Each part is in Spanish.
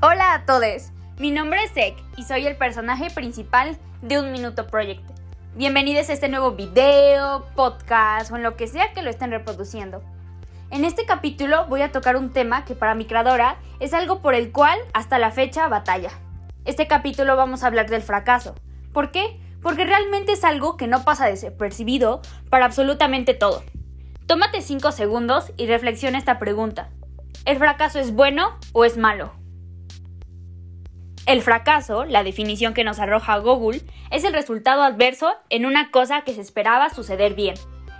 Hola a todos, mi nombre es Ek y soy el personaje principal de Un Minuto Project. Bienvenidos a este nuevo video, podcast o en lo que sea que lo estén reproduciendo. En este capítulo voy a tocar un tema que para mi creadora es algo por el cual hasta la fecha batalla. Este capítulo vamos a hablar del fracaso. ¿Por qué? Porque realmente es algo que no pasa desapercibido para absolutamente todo. Tómate 5 segundos y reflexiona esta pregunta. ¿El fracaso es bueno o es malo? El fracaso, la definición que nos arroja Google, es el resultado adverso en una cosa que se esperaba suceder bien.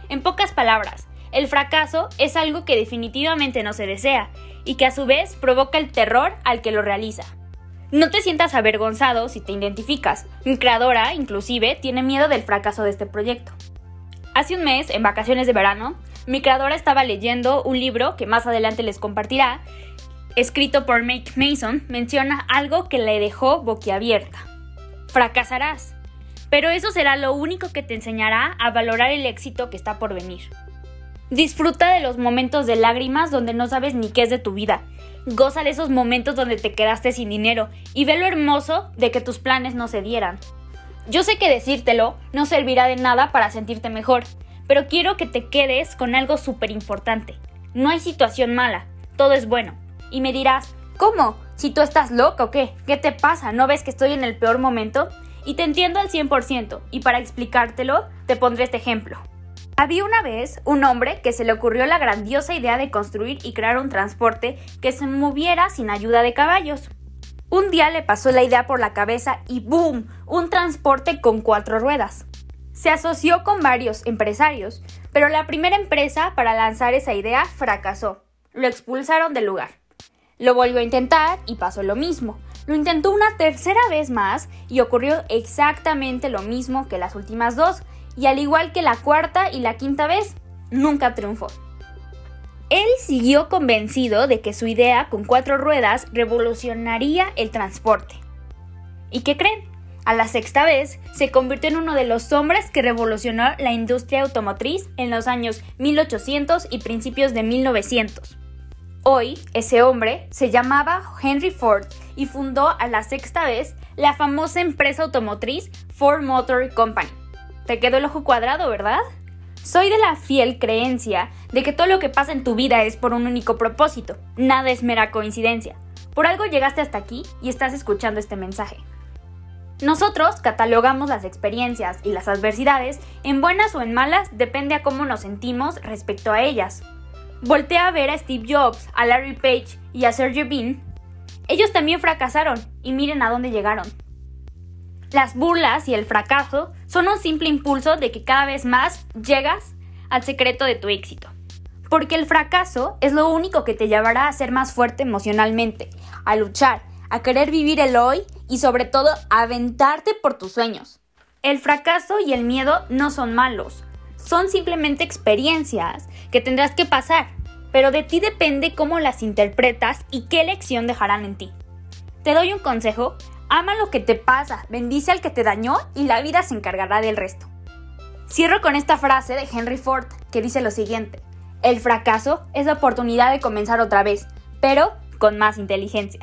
En pocas palabras, el fracaso es algo que definitivamente no se desea y que a su vez provoca el terror al que lo realiza. No te sientas avergonzado si te identificas. Mi creadora, inclusive, tiene miedo del fracaso de este proyecto. Hace un mes, en vacaciones de verano, mi creadora estaba leyendo un libro que más adelante les compartirá, escrito por Mike Mason, menciona algo que le dejó boquiabierta. Fracasarás, pero eso será lo único que te enseñará a valorar el éxito que está por venir. Disfruta de los momentos de lágrimas donde no sabes ni qué es de tu vida. Goza de esos momentos donde te quedaste sin dinero y ve lo hermoso de que tus planes no se dieran. Yo sé que decírtelo no servirá de nada para sentirte mejor, pero quiero que te quedes con algo súper importante. No hay situación mala, todo es bueno. Y me dirás, ¿cómo? Si tú estás loco o qué? ¿Qué te pasa? ¿No ves que estoy en el peor momento? Y te entiendo al 100%, y para explicártelo, te pondré este ejemplo. Había una vez un hombre que se le ocurrió la grandiosa idea de construir y crear un transporte que se moviera sin ayuda de caballos. Un día le pasó la idea por la cabeza y ¡boom! Un transporte con cuatro ruedas. Se asoció con varios empresarios, pero la primera empresa para lanzar esa idea fracasó. Lo expulsaron del lugar. Lo volvió a intentar y pasó lo mismo. Lo intentó una tercera vez más y ocurrió exactamente lo mismo que las últimas dos, y al igual que la cuarta y la quinta vez, nunca triunfó. Él siguió convencido de que su idea con cuatro ruedas revolucionaría el transporte. ¿Y qué creen? A la sexta vez, se convirtió en uno de los hombres que revolucionó la industria automotriz en los años 1800 y principios de 1900. Hoy, ese hombre se llamaba Henry Ford y fundó a la sexta vez la famosa empresa automotriz Ford Motor Company. ¿Te quedó el ojo cuadrado, verdad? Soy de la fiel creencia de que todo lo que pasa en tu vida es por un único propósito, nada es mera coincidencia. Por algo llegaste hasta aquí y estás escuchando este mensaje. Nosotros catalogamos las experiencias y las adversidades en buenas o en malas, depende a cómo nos sentimos respecto a ellas. Voltea a ver a Steve Jobs, a Larry Page y a Sergey Bean. Ellos también fracasaron y miren a dónde llegaron. Las burlas y el fracaso son un simple impulso de que cada vez más llegas al secreto de tu éxito. Porque el fracaso es lo único que te llevará a ser más fuerte emocionalmente, a luchar, a querer vivir el hoy y sobre todo a aventarte por tus sueños. El fracaso y el miedo no son malos, son simplemente experiencias que tendrás que pasar, pero de ti depende cómo las interpretas y qué lección dejarán en ti. Te doy un consejo, ama lo que te pasa, bendice al que te dañó y la vida se encargará del resto. Cierro con esta frase de Henry Ford que dice lo siguiente, el fracaso es la oportunidad de comenzar otra vez, pero con más inteligencia.